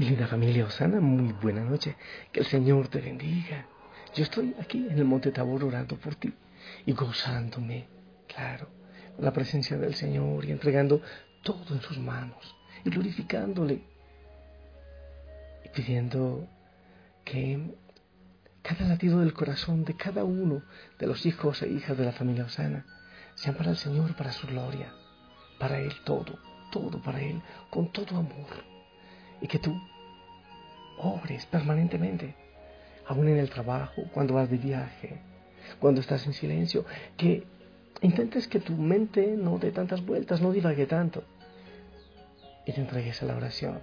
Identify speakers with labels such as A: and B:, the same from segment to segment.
A: Linda familia Osana, muy buena noche. Que el Señor te bendiga. Yo estoy aquí en el Monte Tabor orando por ti y gozándome, claro, con la presencia del Señor y entregando todo en sus manos y glorificándole y pidiendo que cada latido del corazón de cada uno de los hijos e hijas de la familia Osana sean para el Señor, para su gloria, para Él todo, todo para Él, con todo amor y que tú ores permanentemente, aún en el trabajo, cuando vas de viaje, cuando estás en silencio, que intentes que tu mente no dé tantas vueltas, no divague tanto, y te entregues a la oración,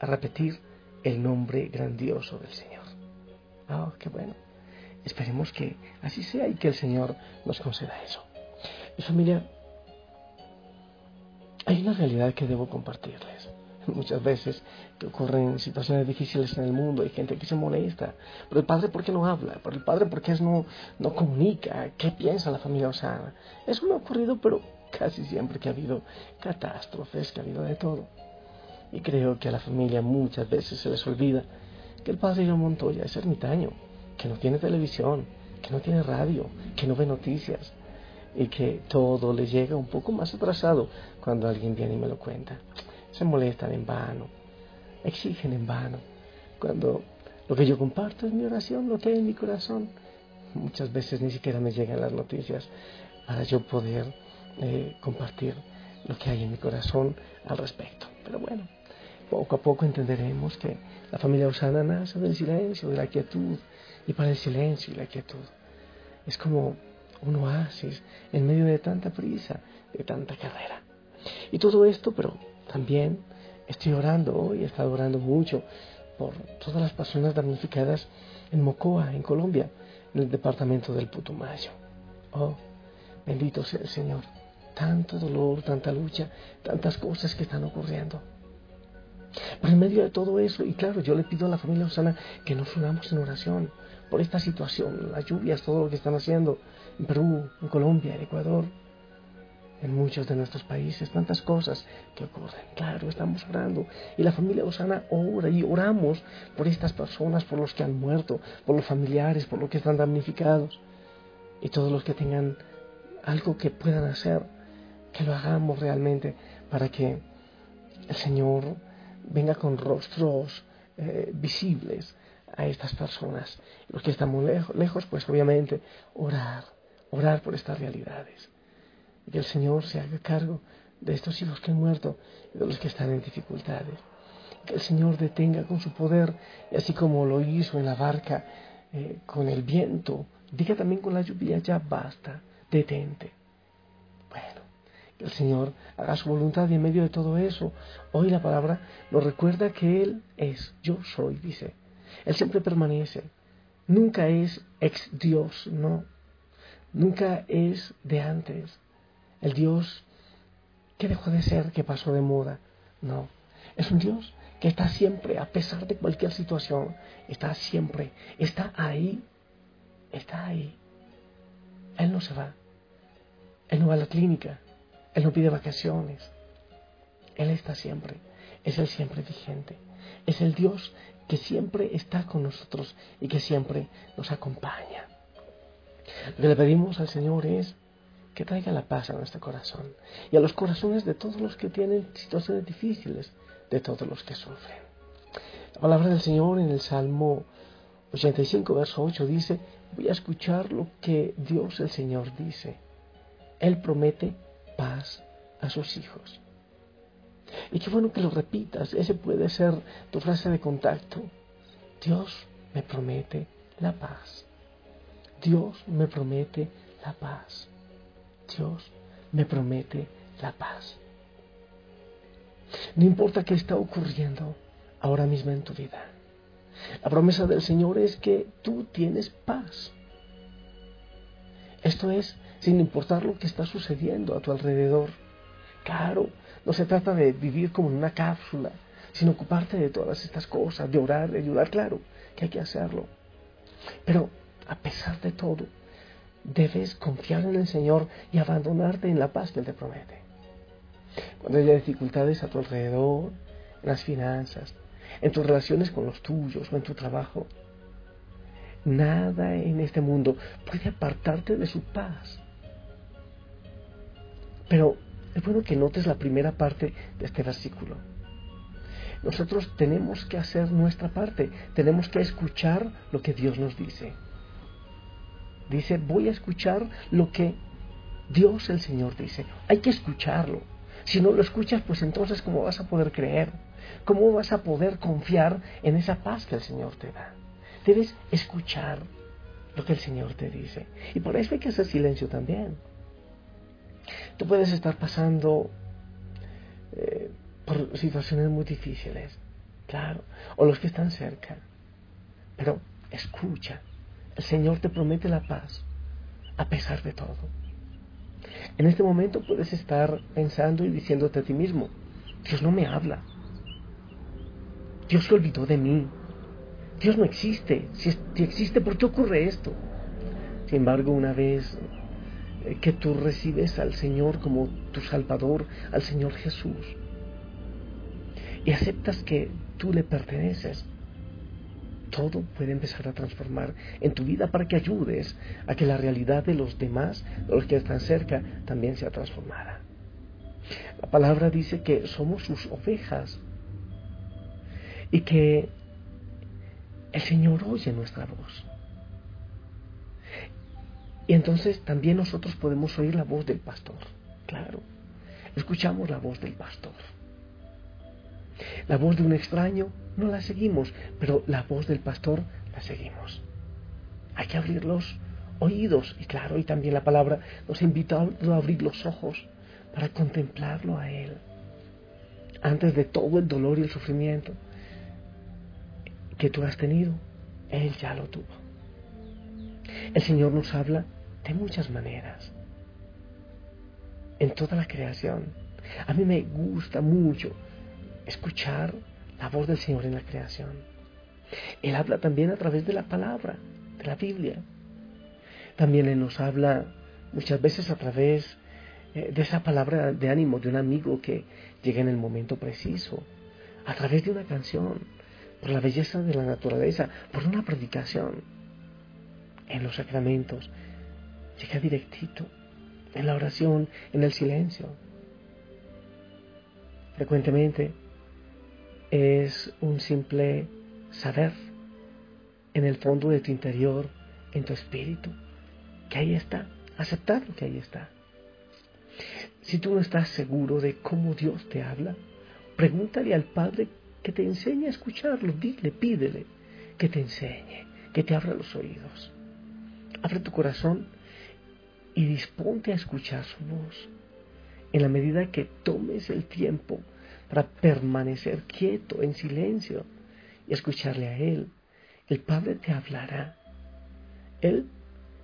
A: a repetir el nombre grandioso del Señor. Oh, qué bueno. Esperemos que así sea y que el Señor nos conceda eso. Y familia, hay una realidad que debo compartirles muchas veces que ocurren situaciones difíciles en el mundo, hay gente que se molesta, pero el padre ¿por qué no habla? Pero el padre ¿por qué no, no comunica? ¿Qué piensa la familia Osana? Eso me ha ocurrido, pero casi siempre que ha habido catástrofes, que ha habido de todo. Y creo que a la familia muchas veces se les olvida que el padre John Montoya es ermitaño, que no tiene televisión, que no tiene radio, que no ve noticias y que todo le llega un poco más atrasado cuando alguien viene y me lo cuenta se molestan en vano, exigen en vano, cuando lo que yo comparto es mi oración, lo que hay en mi corazón. Muchas veces ni siquiera me llegan las noticias para yo poder eh, compartir lo que hay en mi corazón al respecto. Pero bueno, poco a poco entenderemos que la familia Usana nace del silencio, de la quietud, y para el silencio y la quietud. Es como un oasis en medio de tanta prisa, de tanta carrera. Y todo esto, pero también estoy orando hoy, he estado orando mucho por todas las personas damnificadas en Mocoa, en Colombia, en el departamento del Putumayo. Oh, bendito sea el Señor. Tanto dolor, tanta lucha, tantas cosas que están ocurriendo. Pero en medio de todo eso, y claro, yo le pido a la familia Osana que nos unamos en oración por esta situación, las lluvias, todo lo que están haciendo en Perú, en Colombia, en Ecuador en muchos de nuestros países, tantas cosas que ocurren. Claro, estamos orando y la familia Osana ora y oramos por estas personas, por los que han muerto, por los familiares, por los que están damnificados y todos los que tengan algo que puedan hacer, que lo hagamos realmente para que el Señor venga con rostros eh, visibles a estas personas. Los que estamos lejos, lejos, pues obviamente orar, orar por estas realidades que el Señor se haga cargo de estos hijos que han muerto y de los que están en dificultades. Que el Señor detenga con su poder, así como lo hizo en la barca eh, con el viento, diga también con la lluvia, ya basta, detente. Bueno, que el Señor haga su voluntad y en medio de todo eso, hoy la palabra nos recuerda que Él es, yo soy, dice. Él siempre permanece. Nunca es ex Dios, no. Nunca es de antes el Dios que dejó de ser, que pasó de moda. No, es un Dios que está siempre, a pesar de cualquier situación, está siempre, está ahí, está ahí. Él no se va, Él no va a la clínica, Él no pide vacaciones, Él está siempre, es el siempre vigente, es el Dios que siempre está con nosotros y que siempre nos acompaña. Lo que le pedimos al Señor es que traiga la paz a nuestro corazón y a los corazones de todos los que tienen situaciones difíciles, de todos los que sufren. La palabra del Señor en el Salmo 85, verso 8 dice, voy a escuchar lo que Dios el Señor dice. Él promete paz a sus hijos. Y qué bueno que lo repitas, ese puede ser tu frase de contacto. Dios me promete la paz. Dios me promete la paz. Dios me promete la paz. No importa qué está ocurriendo ahora mismo en tu vida. La promesa del Señor es que tú tienes paz. Esto es sin importar lo que está sucediendo a tu alrededor. Claro, no se trata de vivir como en una cápsula, sino ocuparte de todas estas cosas, de orar, de ayudar, claro, que hay que hacerlo. Pero a pesar de todo, debes confiar en el Señor y abandonarte en la paz que Él te promete. Cuando haya dificultades a tu alrededor, en las finanzas, en tus relaciones con los tuyos o en tu trabajo, nada en este mundo puede apartarte de su paz. Pero es bueno que notes la primera parte de este versículo. Nosotros tenemos que hacer nuestra parte, tenemos que escuchar lo que Dios nos dice. Dice, voy a escuchar lo que Dios el Señor dice. Hay que escucharlo. Si no lo escuchas, pues entonces ¿cómo vas a poder creer? ¿Cómo vas a poder confiar en esa paz que el Señor te da? Debes escuchar lo que el Señor te dice. Y por eso hay que hacer silencio también. Tú puedes estar pasando eh, por situaciones muy difíciles, claro, o los que están cerca. Pero escucha, el Señor te promete la paz a pesar de todo. En este momento puedes estar pensando y diciéndote a ti mismo, Dios no me habla. Dios se olvidó de mí. Dios no existe. Si, existe, ¿por qué ocurre esto? Sin embargo, una vez eh, que tú recibes al Señor como tu Salvador, al Señor Jesús, y aceptas que tú le perteneces, todo puede empezar a transformar en tu vida para que ayudes a que la realidad de los demás, de los que están cerca, también sea transformada. La palabra dice que somos sus ovejas y que el Señor oye nuestra voz. Y entonces también nosotros podemos oír la voz del pastor. Claro, escuchamos la voz del pastor. La voz de un extraño no la seguimos, pero la voz del pastor la seguimos. Hay que abrir los oídos y claro, y también la palabra nos invita a abrir los ojos para contemplarlo a Él. Antes de todo el dolor y el sufrimiento que tú has tenido, Él ya lo tuvo. El Señor nos habla de muchas maneras, en toda la creación. A mí me gusta mucho escuchar la voz del Señor en la creación. Él habla también a través de la palabra, de la Biblia. También Él nos habla muchas veces a través eh, de esa palabra de ánimo de un amigo que llega en el momento preciso, a través de una canción, por la belleza de la naturaleza, por una predicación. En los sacramentos, llega directito, en la oración, en el silencio. Frecuentemente es un simple saber en el fondo de tu interior, en tu espíritu, que ahí está, aceptar que ahí está. Si tú no estás seguro de cómo Dios te habla, pregúntale al Padre que te enseñe a escucharlo, dile, pídele, que te enseñe, que te abra los oídos. Abre tu corazón y disponte a escuchar su voz. En la medida que tomes el tiempo para permanecer quieto, en silencio y escucharle a Él. El Padre te hablará. Él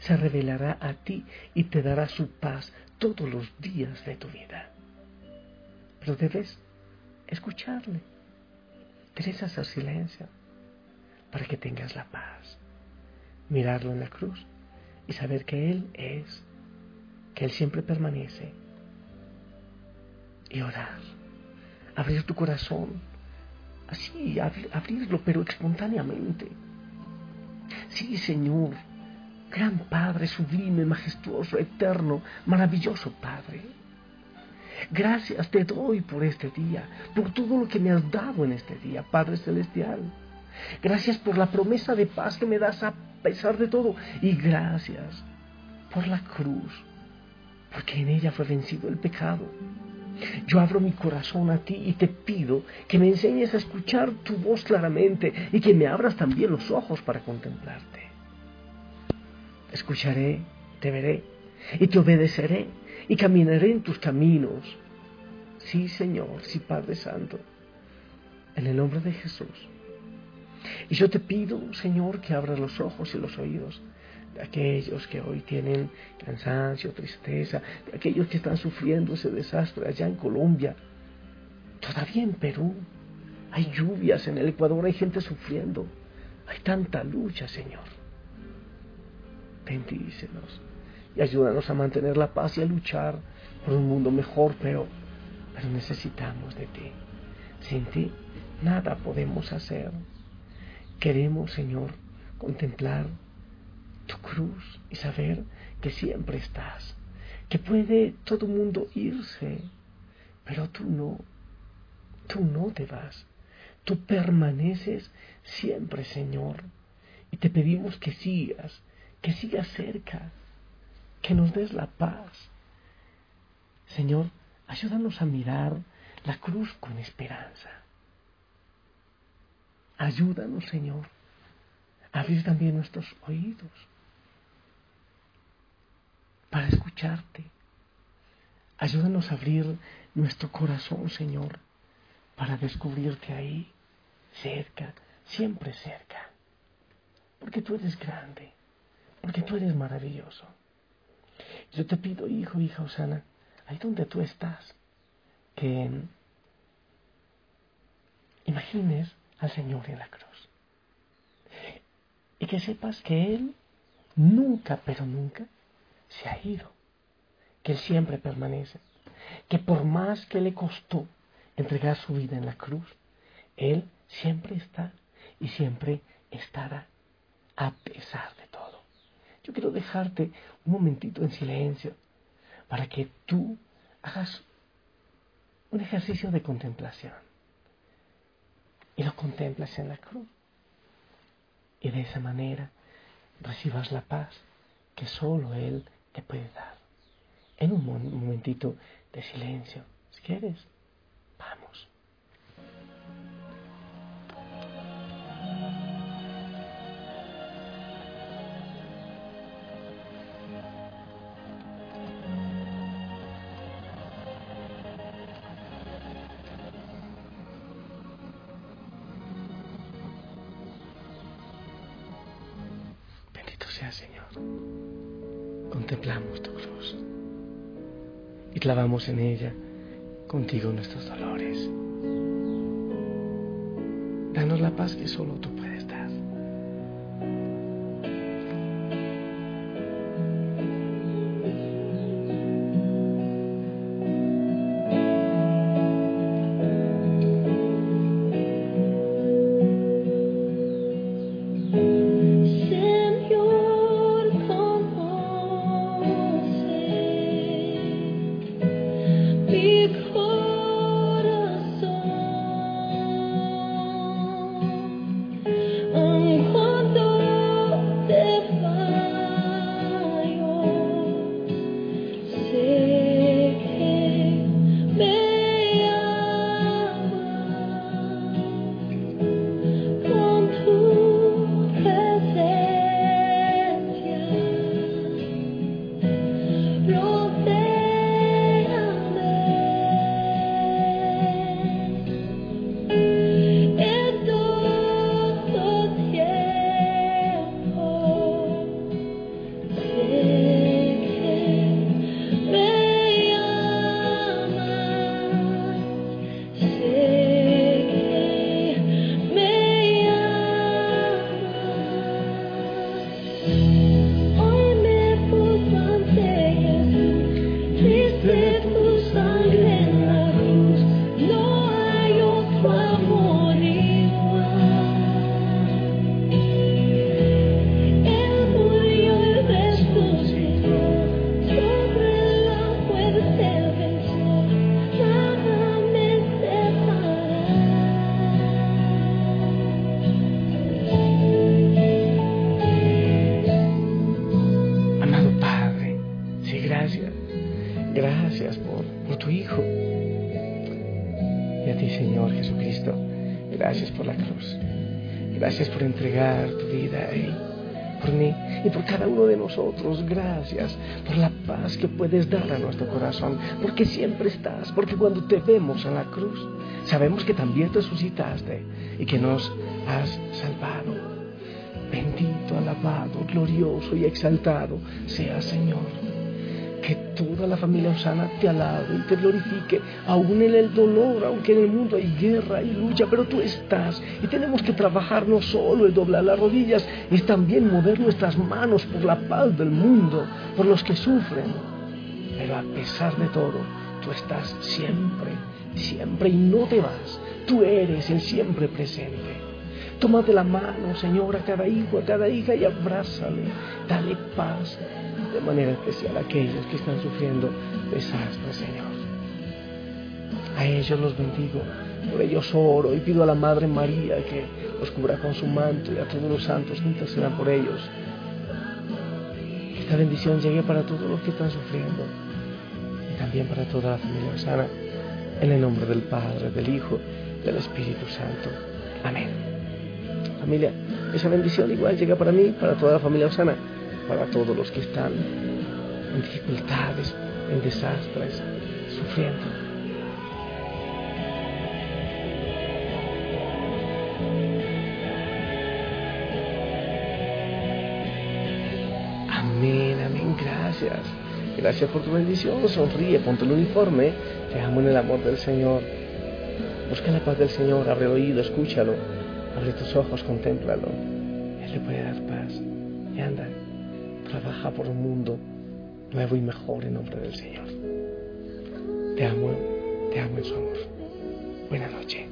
A: se revelará a ti y te dará su paz todos los días de tu vida. Pero debes escucharle. Debes hacer silencio para que tengas la paz. Mirarlo en la cruz y saber que Él es, que Él siempre permanece. Y orar abrir tu corazón, así, abrirlo, pero espontáneamente. Sí, Señor, gran Padre, sublime, majestuoso, eterno, maravilloso Padre. Gracias te doy por este día, por todo lo que me has dado en este día, Padre Celestial. Gracias por la promesa de paz que me das a pesar de todo. Y gracias por la cruz, porque en ella fue vencido el pecado yo abro mi corazón a ti y te pido que me enseñes a escuchar tu voz claramente y que me abras también los ojos para contemplarte. Escucharé, te veré y te obedeceré y caminaré en tus caminos. Sí, Señor, sí, Padre Santo, en el nombre de Jesús. Y yo te pido, Señor, que abras los ojos y los oídos aquellos que hoy tienen cansancio, tristeza, aquellos que están sufriendo ese desastre allá en Colombia, todavía en Perú. Hay lluvias en el Ecuador, hay gente sufriendo, hay tanta lucha, Señor. Bendícenos y ayúdanos a mantener la paz y a luchar por un mundo mejor, pero, pero necesitamos de ti. Sin ti nada podemos hacer. Queremos, Señor, contemplar tu cruz y saber que siempre estás, que puede todo mundo irse, pero tú no, tú no te vas, tú permaneces siempre, Señor, y te pedimos que sigas, que sigas cerca, que nos des la paz. Señor, ayúdanos a mirar la cruz con esperanza. Ayúdanos, Señor, a abrir también nuestros oídos para escucharte. Ayúdanos a abrir nuestro corazón, Señor, para descubrirte ahí, cerca, siempre cerca. Porque tú eres grande, porque tú eres maravilloso. Yo te pido, hijo, hija Osana, ahí donde tú estás, que imagines al Señor en la cruz. Y que sepas que Él nunca, pero nunca, se ha ido, que Él siempre permanece, que por más que le costó entregar su vida en la cruz, Él siempre está y siempre estará a pesar de todo. Yo quiero dejarte un momentito en silencio para que tú hagas un ejercicio de contemplación y lo contemplas en la cruz. Y de esa manera recibas la paz que solo Él te puede dar. En un momentito de silencio, si quieres, vamos. Bendito sea Señor contemplamos tu cruz y clavamos en ella contigo nuestros dolores. Danos la paz que solo tú puedes. Gracias por la cruz. Gracias por entregar tu vida ahí, por mí y por cada uno de nosotros. Gracias por la paz que puedes dar a nuestro corazón, porque siempre estás, porque cuando te vemos en la cruz, sabemos que también te resucitaste y que nos has salvado. alabado, glorioso y exaltado sea Señor. Que toda la familia Osana te alabe y te glorifique, aún en el dolor, aunque en el mundo hay guerra y lucha, pero tú estás y tenemos que trabajar no solo en doblar las rodillas, es también mover nuestras manos por la paz del mundo, por los que sufren. Pero a pesar de todo, tú estás siempre, siempre y no te vas. Tú eres el siempre presente. Tómate la mano, Señor, a cada hijo, a cada hija y abrázale. Dale paz de manera especial a aquellos que están sufriendo desastres, Señor. A ellos los bendigo, por ellos oro y pido a la Madre María que los cubra con su manto y a todos los santos que intercedan por ellos. Que esta bendición llegue para todos los que están sufriendo y también para toda la familia sana. En el nombre del Padre, del Hijo, del Espíritu Santo. Amén familia. Esa bendición igual llega para mí, para toda la familia Osana, para todos los que están en dificultades, en desastres, sufriendo. Amén, amén, gracias. Gracias por tu bendición. Sonríe, ponte el uniforme. Te amo en el amor del Señor. Busca la paz del Señor, abre oído, escúchalo. Abre tus ojos, contémplalo. Él te puede dar paz. Y anda, trabaja por un mundo nuevo y mejor en nombre del Señor. Te amo, te amo en su amor. Buenas noches.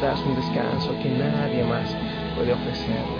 A: Das un descanso que nadie más puede. Gracias,